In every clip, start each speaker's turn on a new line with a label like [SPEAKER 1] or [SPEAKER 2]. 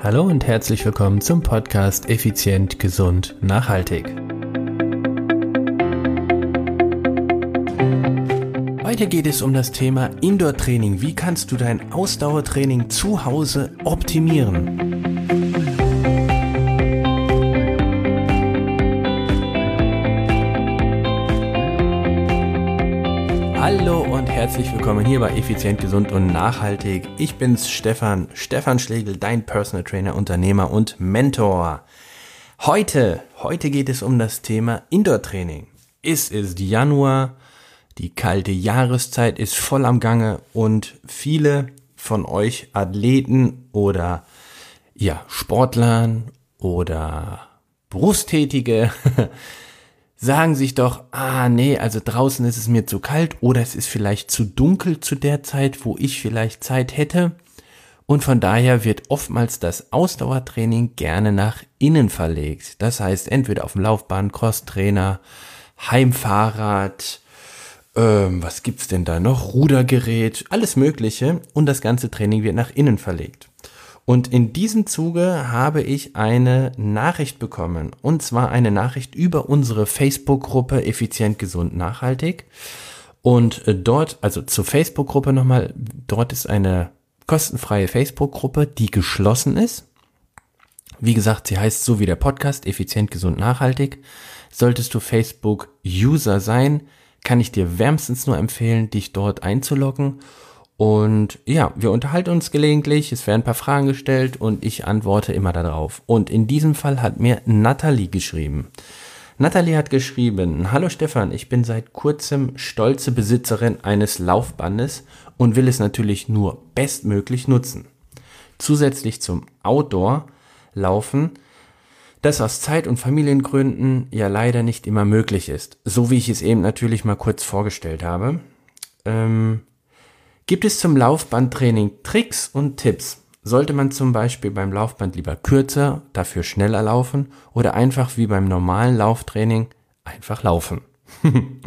[SPEAKER 1] Hallo und herzlich willkommen zum Podcast Effizient, Gesund, Nachhaltig. Heute geht es um das Thema Indoor-Training. Wie kannst du dein Ausdauertraining zu Hause optimieren? Herzlich willkommen hier bei Effizient, Gesund und Nachhaltig. Ich bin's, Stefan, Stefan Schlegel, dein Personal Trainer, Unternehmer und Mentor. Heute, heute geht es um das Thema Indoor-Training. Es ist Januar, die kalte Jahreszeit ist voll am Gange und viele von euch Athleten oder ja, Sportlern oder Berufstätige sagen sich doch, ah nee, also draußen ist es mir zu kalt oder es ist vielleicht zu dunkel zu der Zeit, wo ich vielleicht Zeit hätte. Und von daher wird oftmals das Ausdauertraining gerne nach innen verlegt. Das heißt, entweder auf dem Laufbahn, Crosstrainer, Heimfahrrad, ähm, was gibt's denn da noch? Rudergerät, alles Mögliche. Und das ganze Training wird nach innen verlegt. Und in diesem Zuge habe ich eine Nachricht bekommen. Und zwar eine Nachricht über unsere Facebook-Gruppe Effizient, Gesund, Nachhaltig. Und äh, dort, also zur Facebook-Gruppe nochmal, dort ist eine kostenfreie Facebook-Gruppe, die geschlossen ist. Wie gesagt, sie heißt so wie der Podcast, Effizient, Gesund, Nachhaltig. Solltest du Facebook-User sein, kann ich dir wärmstens nur empfehlen, dich dort einzuloggen und ja, wir unterhalten uns gelegentlich, es werden ein paar Fragen gestellt und ich antworte immer darauf. Und in diesem Fall hat mir Natalie geschrieben. Natalie hat geschrieben, Hallo Stefan, ich bin seit kurzem stolze Besitzerin eines Laufbandes und will es natürlich nur bestmöglich nutzen. Zusätzlich zum Outdoor-Laufen, das aus Zeit- und Familiengründen ja leider nicht immer möglich ist. So wie ich es eben natürlich mal kurz vorgestellt habe. Ähm, Gibt es zum Laufbandtraining Tricks und Tipps? Sollte man zum Beispiel beim Laufband lieber kürzer, dafür schneller laufen oder einfach wie beim normalen Lauftraining einfach laufen?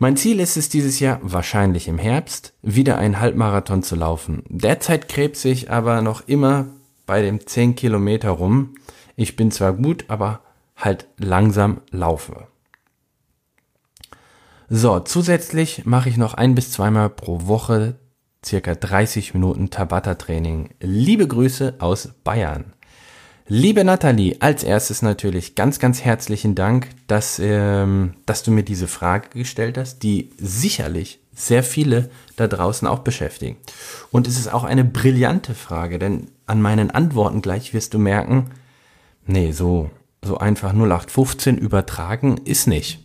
[SPEAKER 1] mein Ziel ist es dieses Jahr, wahrscheinlich im Herbst, wieder einen Halbmarathon zu laufen. Derzeit krebs ich aber noch immer bei dem 10 Kilometer rum. Ich bin zwar gut, aber halt langsam laufe. So, zusätzlich mache ich noch ein bis zweimal pro Woche circa 30 Minuten Tabata-Training. Liebe Grüße aus Bayern. Liebe Nathalie, als erstes natürlich ganz, ganz herzlichen Dank, dass, ähm, dass du mir diese Frage gestellt hast, die sicherlich sehr viele da draußen auch beschäftigen. Und es ist auch eine brillante Frage, denn an meinen Antworten gleich wirst du merken, nee, so, so einfach 0815 übertragen ist nicht.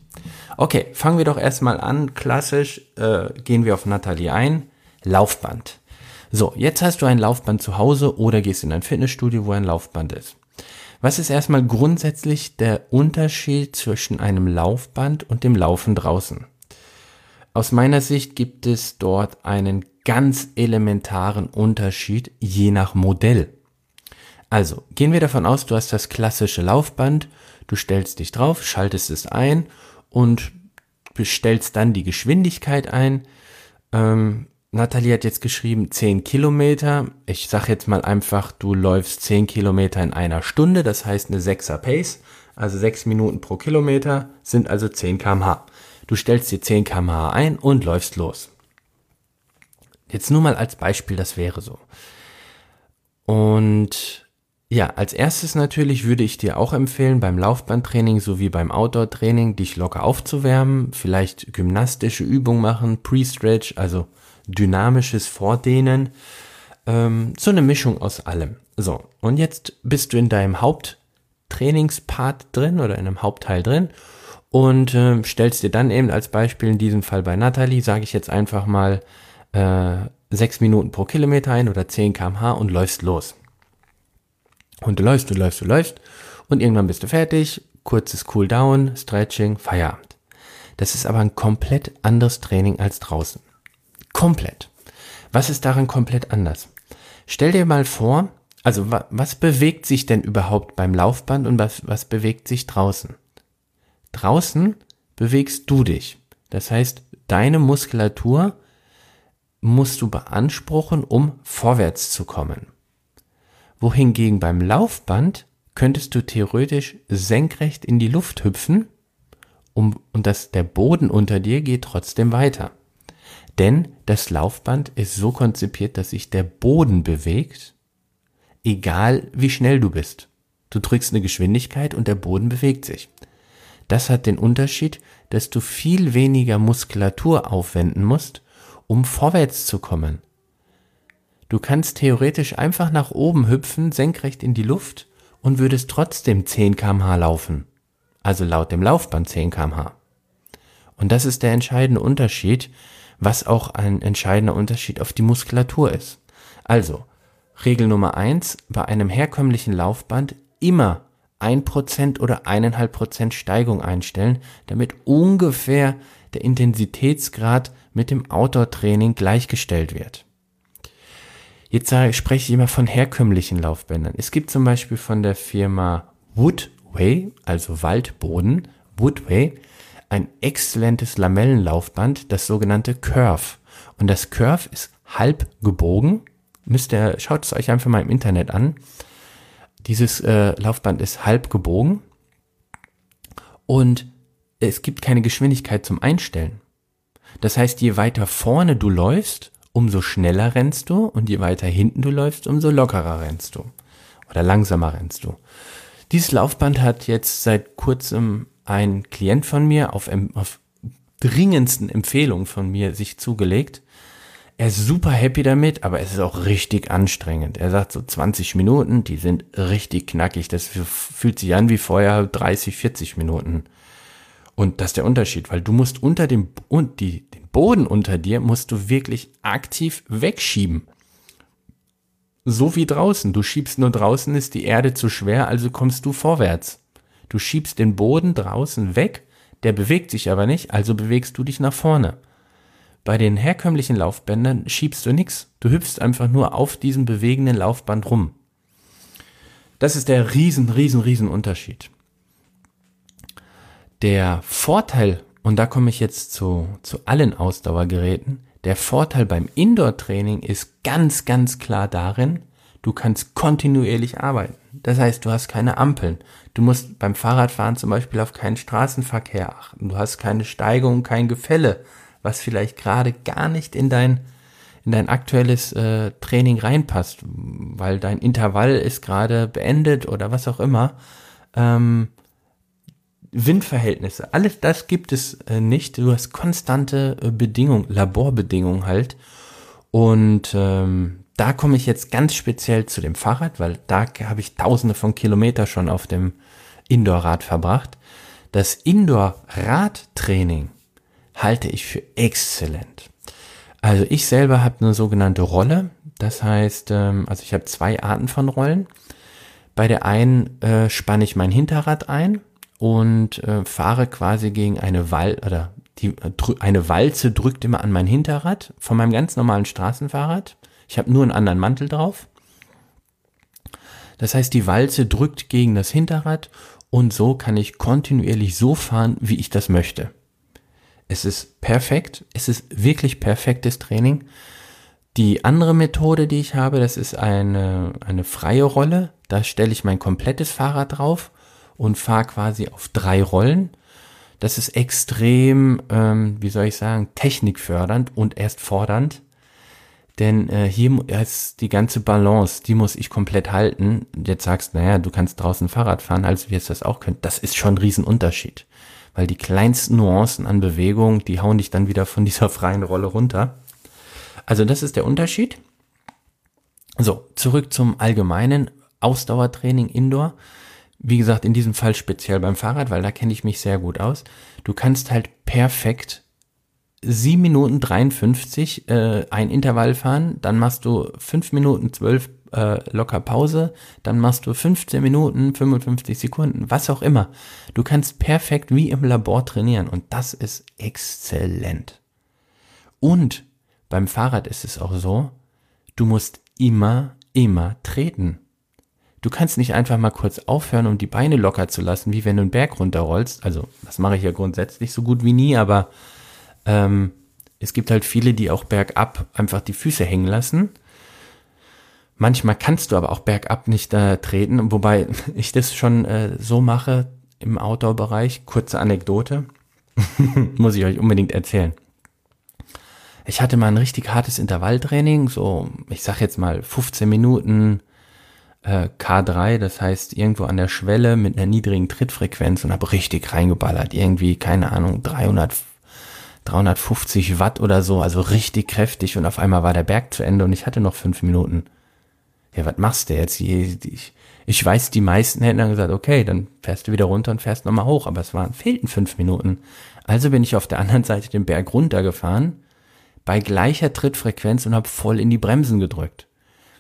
[SPEAKER 1] Okay, fangen wir doch erstmal an. Klassisch äh, gehen wir auf Nathalie ein. Laufband. So, jetzt hast du ein Laufband zu Hause oder gehst in ein Fitnessstudio, wo ein Laufband ist. Was ist erstmal grundsätzlich der Unterschied zwischen einem Laufband und dem Laufen draußen? Aus meiner Sicht gibt es dort einen ganz elementaren Unterschied je nach Modell. Also, gehen wir davon aus, du hast das klassische Laufband, du stellst dich drauf, schaltest es ein und bestellst dann die Geschwindigkeit ein. Ähm, Nathalie hat jetzt geschrieben 10 Kilometer. Ich sag jetzt mal einfach, du läufst 10 Kilometer in einer Stunde, das heißt eine 6er Pace, also 6 Minuten pro Kilometer sind also 10 kmh. Du stellst dir 10 kmh ein und läufst los. Jetzt nur mal als Beispiel, das wäre so. Und ja, als erstes natürlich würde ich dir auch empfehlen, beim Laufbandtraining sowie beim Outdoor-Training dich locker aufzuwärmen, vielleicht gymnastische Übungen machen, Pre-Stretch, also dynamisches Vordehnen, ähm, so eine Mischung aus allem. So, und jetzt bist du in deinem Haupttrainingspart drin oder in einem Hauptteil drin und äh, stellst dir dann eben als Beispiel in diesem Fall bei Natalie, sage ich jetzt einfach mal, äh, 6 Minuten pro Kilometer ein oder 10 kmh und läufst los. Und du läufst, du läufst, du läufst und irgendwann bist du fertig, kurzes Cooldown, Stretching, Feierabend. Das ist aber ein komplett anderes Training als draußen. Komplett. Was ist daran komplett anders? Stell dir mal vor, also wa was bewegt sich denn überhaupt beim Laufband und was, was bewegt sich draußen? Draußen bewegst du dich. Das heißt, deine Muskulatur musst du beanspruchen, um vorwärts zu kommen. Wohingegen beim Laufband könntest du theoretisch senkrecht in die Luft hüpfen um, und das, der Boden unter dir geht trotzdem weiter. Denn das Laufband ist so konzipiert, dass sich der Boden bewegt, egal wie schnell du bist. Du drückst eine Geschwindigkeit und der Boden bewegt sich. Das hat den Unterschied, dass du viel weniger Muskulatur aufwenden musst, um vorwärts zu kommen. Du kannst theoretisch einfach nach oben hüpfen, senkrecht in die Luft und würdest trotzdem 10 kmh laufen. Also laut dem Laufband 10 kmh. Und das ist der entscheidende Unterschied, was auch ein entscheidender Unterschied auf die Muskulatur ist. Also, Regel Nummer eins: bei einem herkömmlichen Laufband immer 1% oder 1,5% Steigung einstellen, damit ungefähr der Intensitätsgrad mit dem Outdoor-Training gleichgestellt wird. Jetzt spreche ich immer von herkömmlichen Laufbändern. Es gibt zum Beispiel von der Firma Woodway, also Waldboden, Woodway, ein exzellentes Lamellenlaufband, das sogenannte Curve. Und das Curve ist halb gebogen. Müsst ihr, schaut es euch einfach mal im Internet an. Dieses äh, Laufband ist halb gebogen und es gibt keine Geschwindigkeit zum Einstellen. Das heißt, je weiter vorne du läufst, umso schneller rennst du und je weiter hinten du läufst, umso lockerer rennst du oder langsamer rennst du. Dieses Laufband hat jetzt seit kurzem ein Klient von mir auf, auf dringendsten Empfehlung von mir sich zugelegt. Er ist super happy damit, aber es ist auch richtig anstrengend. Er sagt so 20 Minuten, die sind richtig knackig. Das fühlt sich an wie vorher 30, 40 Minuten. Und das ist der Unterschied, weil du musst unter dem, und die, Boden unter dir musst du wirklich aktiv wegschieben. So wie draußen. Du schiebst nur draußen, ist die Erde zu schwer, also kommst du vorwärts. Du schiebst den Boden draußen weg, der bewegt sich aber nicht, also bewegst du dich nach vorne. Bei den herkömmlichen Laufbändern schiebst du nichts. Du hüpfst einfach nur auf diesem bewegenden Laufband rum. Das ist der riesen, riesen, riesen Unterschied. Der Vorteil, und da komme ich jetzt zu, zu allen Ausdauergeräten, der Vorteil beim Indoor-Training ist ganz, ganz klar darin, du kannst kontinuierlich arbeiten. Das heißt, du hast keine Ampeln. Du musst beim Fahrradfahren zum Beispiel auf keinen Straßenverkehr achten. Du hast keine Steigung, kein Gefälle was vielleicht gerade gar nicht in dein in dein aktuelles äh, Training reinpasst, weil dein Intervall ist gerade beendet oder was auch immer. Ähm, Windverhältnisse, alles das gibt es äh, nicht. Du hast konstante äh, Bedingungen, Laborbedingungen halt. Und ähm, da komme ich jetzt ganz speziell zu dem Fahrrad, weil da habe ich tausende von Kilometer schon auf dem Indoor-Rad verbracht. Das Indoor-Radtraining halte ich für exzellent. Also ich selber habe eine sogenannte Rolle. Das heißt, ähm, also ich habe zwei Arten von Rollen. Bei der einen äh, spanne ich mein Hinterrad ein und äh, fahre quasi gegen eine Wal oder die, äh, eine Walze drückt immer an mein Hinterrad von meinem ganz normalen Straßenfahrrad. Ich habe nur einen anderen Mantel drauf. Das heißt, die Walze drückt gegen das Hinterrad und so kann ich kontinuierlich so fahren, wie ich das möchte. Es ist perfekt. Es ist wirklich perfektes Training. Die andere Methode, die ich habe, das ist eine, eine freie Rolle. Da stelle ich mein komplettes Fahrrad drauf und fahre quasi auf drei Rollen. Das ist extrem, ähm, wie soll ich sagen, technikfördernd und erst fordernd. Denn äh, hier ist die ganze Balance, die muss ich komplett halten. Jetzt sagst, naja, du kannst draußen Fahrrad fahren, als wir es das auch können. Das ist schon ein Riesenunterschied weil die kleinsten Nuancen an Bewegung, die hauen dich dann wieder von dieser freien Rolle runter. Also das ist der Unterschied. So, zurück zum allgemeinen Ausdauertraining Indoor. Wie gesagt, in diesem Fall speziell beim Fahrrad, weil da kenne ich mich sehr gut aus. Du kannst halt perfekt 7 Minuten 53 äh, ein Intervall fahren, dann machst du 5 Minuten 12 äh, locker Pause, dann machst du 15 Minuten, 55 Sekunden, was auch immer. Du kannst perfekt wie im Labor trainieren und das ist exzellent. Und beim Fahrrad ist es auch so, du musst immer, immer treten. Du kannst nicht einfach mal kurz aufhören, um die Beine locker zu lassen, wie wenn du einen Berg runterrollst. Also, das mache ich ja grundsätzlich so gut wie nie, aber ähm, es gibt halt viele, die auch bergab einfach die Füße hängen lassen Manchmal kannst du aber auch bergab nicht äh, treten, wobei ich das schon äh, so mache im Outdoor-Bereich. Kurze Anekdote, muss ich euch unbedingt erzählen. Ich hatte mal ein richtig hartes Intervalltraining, so ich sag jetzt mal 15 Minuten äh, K3, das heißt irgendwo an der Schwelle mit einer niedrigen Trittfrequenz und habe richtig reingeballert, irgendwie keine Ahnung 300 350 Watt oder so, also richtig kräftig und auf einmal war der Berg zu Ende und ich hatte noch fünf Minuten ja, was machst du jetzt? Ich, ich weiß, die meisten hätten dann gesagt, okay, dann fährst du wieder runter und fährst nochmal hoch, aber es waren, fehlten fünf Minuten. Also bin ich auf der anderen Seite den Berg runtergefahren, bei gleicher Trittfrequenz und habe voll in die Bremsen gedrückt.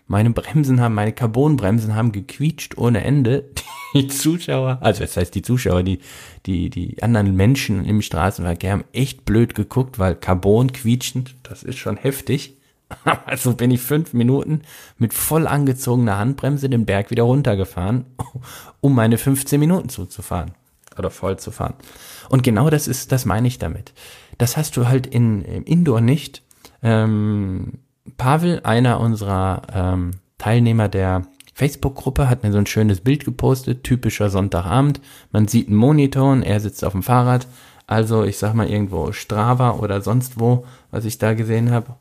[SPEAKER 1] Meine Bremsen haben, meine Carbonbremsen haben gequietscht ohne Ende. Die Zuschauer, also das heißt die Zuschauer, die, die, die anderen Menschen im Straßenverkehr haben echt blöd geguckt, weil Carbon quietschend, das ist schon heftig. Also bin ich fünf Minuten mit voll angezogener Handbremse den Berg wieder runtergefahren, um meine 15 Minuten zuzufahren oder voll zu fahren. Und genau das ist, das meine ich damit. Das hast du halt in, im Indoor nicht. Ähm, Pavel, einer unserer ähm, Teilnehmer der Facebook-Gruppe, hat mir so ein schönes Bild gepostet, typischer Sonntagabend. Man sieht einen Monitor und er sitzt auf dem Fahrrad. Also ich sag mal irgendwo Strava oder sonst wo, was ich da gesehen habe.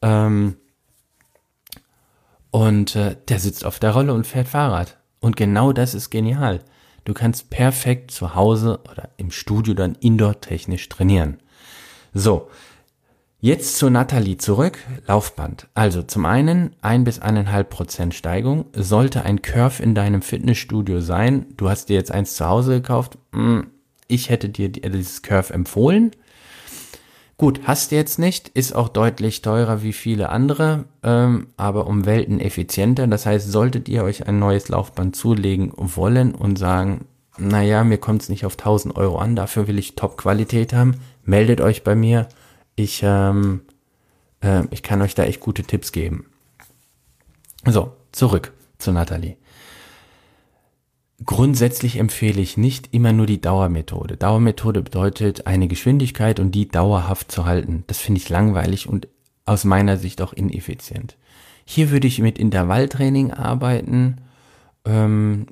[SPEAKER 1] Ähm, und äh, der sitzt auf der Rolle und fährt Fahrrad. Und genau das ist genial. Du kannst perfekt zu Hause oder im Studio dann indoor-technisch trainieren. So, jetzt zu Nathalie zurück. Laufband. Also zum einen ein bis eineinhalb Prozent Steigung. Sollte ein Curve in deinem Fitnessstudio sein, du hast dir jetzt eins zu Hause gekauft, hm, ich hätte dir dieses Curve empfohlen. Gut, hast du jetzt nicht, ist auch deutlich teurer wie viele andere, ähm, aber um Welten effizienter. Das heißt, solltet ihr euch ein neues Laufband zulegen wollen und sagen, naja, mir kommt es nicht auf 1000 Euro an, dafür will ich Top-Qualität haben, meldet euch bei mir. Ich, ähm, äh, ich kann euch da echt gute Tipps geben. So, zurück zu Nathalie. Grundsätzlich empfehle ich nicht immer nur die Dauermethode. Dauermethode bedeutet, eine Geschwindigkeit und die dauerhaft zu halten. Das finde ich langweilig und aus meiner Sicht auch ineffizient. Hier würde ich mit Intervalltraining arbeiten. Ähm,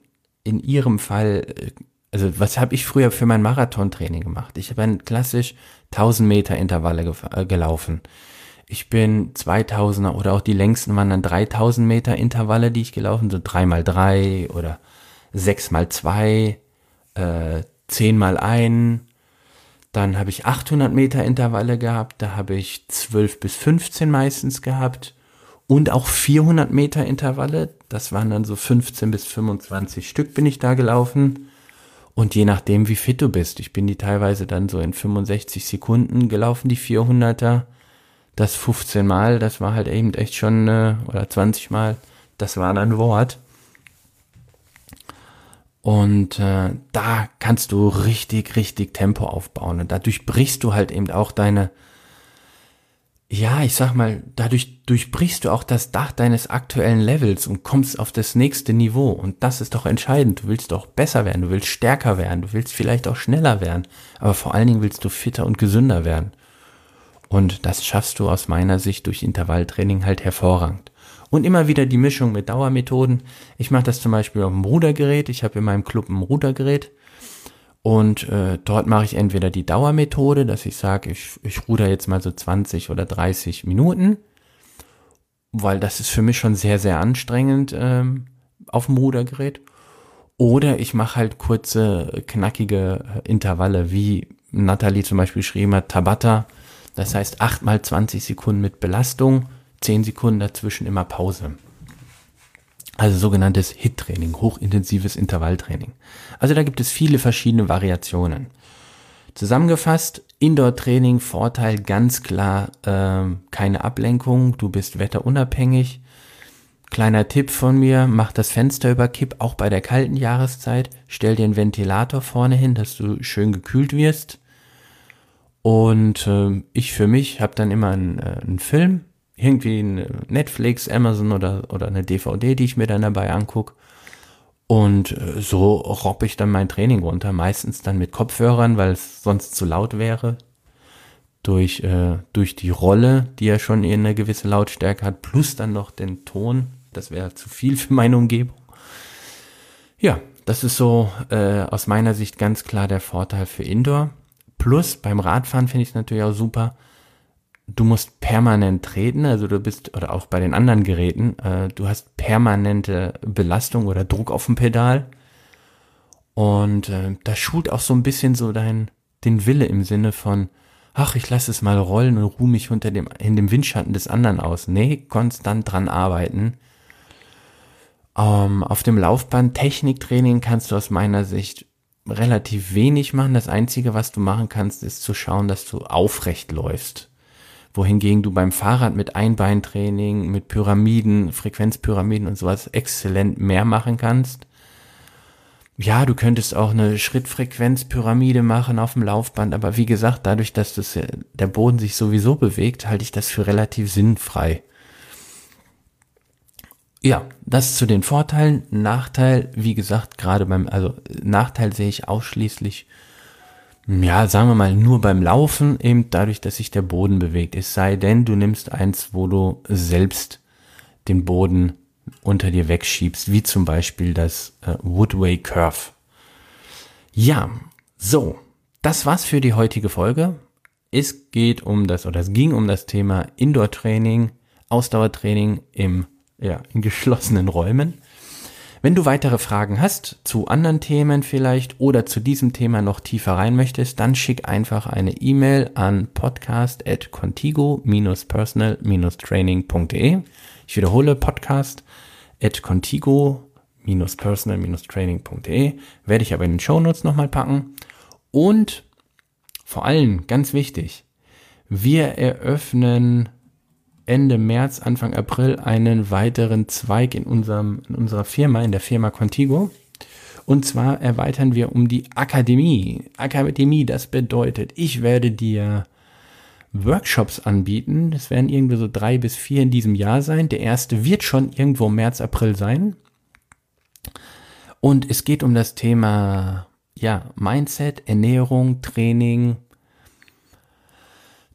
[SPEAKER 1] in Ihrem Fall, äh, also was habe ich früher für mein Marathontraining gemacht? Ich habe ein klassisch 1000 Meter Intervalle äh, gelaufen. Ich bin 2000er oder auch die längsten waren dann 3000 Meter Intervalle, die ich gelaufen, so 3 mal 3 oder 6 mal 2, äh, 10 mal 1. Dann habe ich 800 Meter Intervalle gehabt, da habe ich 12 bis 15 meistens gehabt. Und auch 400 Meter Intervalle, das waren dann so 15 bis 25 Stück bin ich da gelaufen. Und je nachdem, wie fit du bist, ich bin die teilweise dann so in 65 Sekunden gelaufen, die 400er. Das 15 Mal, das war halt eben echt schon, äh, oder 20 Mal, das war dann Wort. Und äh, da kannst du richtig, richtig Tempo aufbauen. Und dadurch brichst du halt eben auch deine, ja, ich sag mal, dadurch durchbrichst du auch das Dach deines aktuellen Levels und kommst auf das nächste Niveau. Und das ist doch entscheidend. Du willst doch besser werden, du willst stärker werden, du willst vielleicht auch schneller werden. Aber vor allen Dingen willst du fitter und gesünder werden. Und das schaffst du aus meiner Sicht durch Intervalltraining halt hervorragend. Und immer wieder die Mischung mit Dauermethoden. Ich mache das zum Beispiel auf dem Rudergerät. Ich habe in meinem Club ein Rudergerät. Und äh, dort mache ich entweder die Dauermethode, dass ich sage, ich, ich ruder jetzt mal so 20 oder 30 Minuten, weil das ist für mich schon sehr, sehr anstrengend ähm, auf dem Rudergerät. Oder ich mache halt kurze, knackige äh, Intervalle, wie Nathalie zum Beispiel geschrieben hat, Tabata. Das heißt 8 mal 20 Sekunden mit Belastung 10 Sekunden dazwischen immer Pause. Also sogenanntes HIT-Training, hochintensives Intervalltraining. Also da gibt es viele verschiedene Variationen. Zusammengefasst, Indoor-Training, Vorteil ganz klar, äh, keine Ablenkung, du bist wetterunabhängig. Kleiner Tipp von mir, mach das Fenster über Kipp, auch bei der kalten Jahreszeit. Stell einen Ventilator vorne hin, dass du schön gekühlt wirst. Und äh, ich für mich habe dann immer einen, äh, einen Film, irgendwie Netflix, Amazon oder, oder eine DVD, die ich mir dann dabei angucke. Und äh, so robb ich dann mein Training runter, meistens dann mit Kopfhörern, weil es sonst zu laut wäre. Durch, äh, durch die Rolle, die ja schon eine gewisse Lautstärke hat, plus dann noch den Ton, Das wäre zu viel für meine Umgebung. Ja, das ist so äh, aus meiner Sicht ganz klar der Vorteil für Indoor. Plus beim Radfahren finde ich es natürlich auch super. Du musst permanent treten, also du bist, oder auch bei den anderen Geräten, äh, du hast permanente Belastung oder Druck auf dem Pedal. Und äh, das schult auch so ein bisschen so dein, den Wille im Sinne von, ach, ich lasse es mal rollen und ruhe mich unter dem, in dem Windschatten des anderen aus. Nee, konstant dran arbeiten. Ähm, auf dem Laufband Techniktraining kannst du aus meiner Sicht relativ wenig machen. Das Einzige, was du machen kannst, ist zu schauen, dass du aufrecht läufst. Wohingegen du beim Fahrrad mit Einbeintraining, mit Pyramiden, Frequenzpyramiden und sowas exzellent mehr machen kannst. Ja, du könntest auch eine Schrittfrequenzpyramide machen auf dem Laufband, aber wie gesagt, dadurch, dass das, der Boden sich sowieso bewegt, halte ich das für relativ sinnfrei. Ja, das zu den Vorteilen. Nachteil, wie gesagt, gerade beim, also Nachteil sehe ich ausschließlich, ja, sagen wir mal, nur beim Laufen, eben dadurch, dass sich der Boden bewegt. Es sei denn, du nimmst eins, wo du selbst den Boden unter dir wegschiebst, wie zum Beispiel das äh, Woodway Curve. Ja, so, das war's für die heutige Folge. Es geht um das, oder es ging um das Thema Indoor-Training, Ausdauertraining im ja, in geschlossenen Räumen. Wenn du weitere Fragen hast zu anderen Themen vielleicht oder zu diesem Thema noch tiefer rein möchtest, dann schick einfach eine E-Mail an podcast at contigo-personal-training.de. Ich wiederhole podcast at contigo-personal-training.de. Werde ich aber in den Shownotes nochmal packen. Und vor allem, ganz wichtig, wir eröffnen Ende März, Anfang April einen weiteren Zweig in, unserem, in unserer Firma, in der Firma Contigo. Und zwar erweitern wir um die Akademie. Akademie, das bedeutet, ich werde dir Workshops anbieten. Das werden irgendwie so drei bis vier in diesem Jahr sein. Der erste wird schon irgendwo März, April sein. Und es geht um das Thema, ja, Mindset, Ernährung, Training,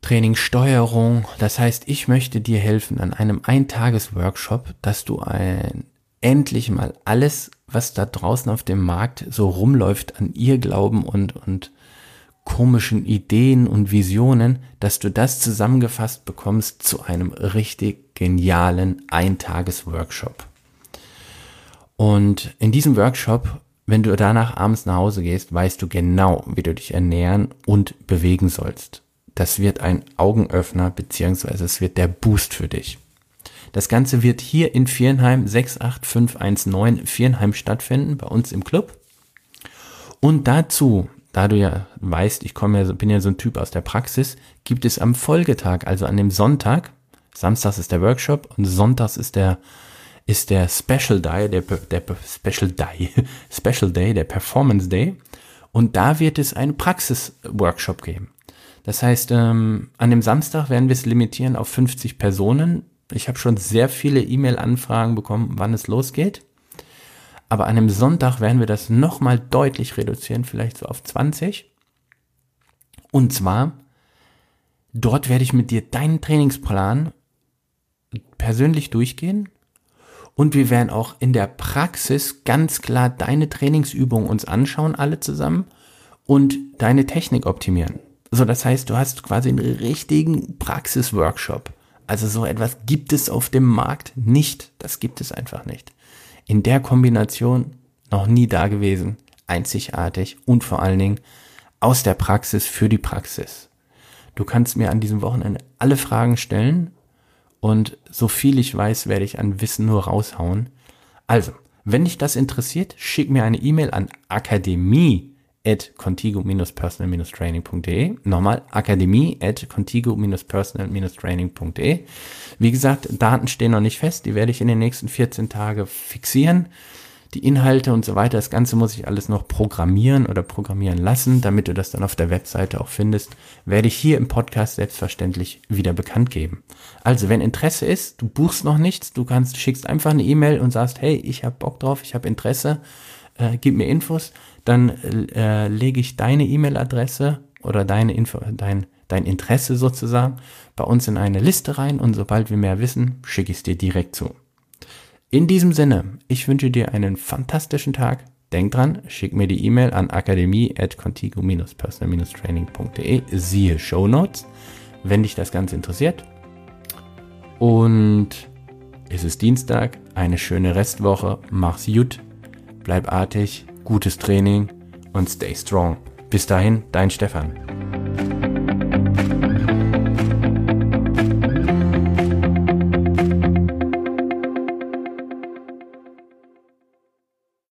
[SPEAKER 1] Trainingssteuerung. Das heißt, ich möchte dir helfen an einem Eintages-Workshop, dass du ein, endlich mal alles, was da draußen auf dem Markt so rumläuft, an ihr Glauben und, und komischen Ideen und Visionen, dass du das zusammengefasst bekommst zu einem richtig genialen Eintages-Workshop. Und in diesem Workshop, wenn du danach abends nach Hause gehst, weißt du genau, wie du dich ernähren und bewegen sollst das wird ein Augenöffner, beziehungsweise es wird der Boost für dich. Das Ganze wird hier in Vierenheim 68519 Vierenheim stattfinden, bei uns im Club. Und dazu, da du ja weißt, ich komme ja, bin ja so ein Typ aus der Praxis, gibt es am Folgetag, also an dem Sonntag, Samstags ist der Workshop und Sonntags ist der ist der Special Day, der, der Special Day, Special Day, der Performance Day. Und da wird es einen Praxis-Workshop geben. Das heißt, ähm, an dem Samstag werden wir es limitieren auf 50 Personen. Ich habe schon sehr viele E-Mail-Anfragen bekommen, wann es losgeht. Aber an dem Sonntag werden wir das nochmal deutlich reduzieren, vielleicht so auf 20. Und zwar, dort werde ich mit dir deinen Trainingsplan persönlich durchgehen. Und wir werden auch in der Praxis ganz klar deine Trainingsübungen uns anschauen, alle zusammen, und deine Technik optimieren. So, das heißt, du hast quasi einen richtigen Praxisworkshop. Also so etwas gibt es auf dem Markt nicht. Das gibt es einfach nicht. In der Kombination noch nie da gewesen, einzigartig und vor allen Dingen aus der Praxis für die Praxis. Du kannst mir an diesem Wochenende alle Fragen stellen und so viel ich weiß, werde ich an Wissen nur raushauen. Also, wenn dich das interessiert, schick mir eine E-Mail an akademie at contigo-personal-training.de. Nochmal, akademie contigo-personal-training.de. Wie gesagt, Daten stehen noch nicht fest, die werde ich in den nächsten 14 Tagen fixieren. Die Inhalte und so weiter, das Ganze muss ich alles noch programmieren oder programmieren lassen, damit du das dann auf der Webseite auch findest, werde ich hier im Podcast selbstverständlich wieder bekannt geben. Also, wenn Interesse ist, du buchst noch nichts, du kannst, schickst einfach eine E-Mail und sagst, hey, ich habe Bock drauf, ich habe Interesse, äh, gib mir Infos, dann äh, lege ich deine E-Mail-Adresse oder deine Info, dein, dein Interesse sozusagen bei uns in eine Liste rein und sobald wir mehr wissen, schicke ich es dir direkt zu. In diesem Sinne, ich wünsche dir einen fantastischen Tag. Denk dran, schick mir die E-Mail an akademie.contigo-personal-training.de, siehe Show Notes, wenn dich das Ganze interessiert. Und es ist Dienstag, eine schöne Restwoche, mach's gut, bleib artig, gutes Training und stay strong. Bis dahin, dein Stefan.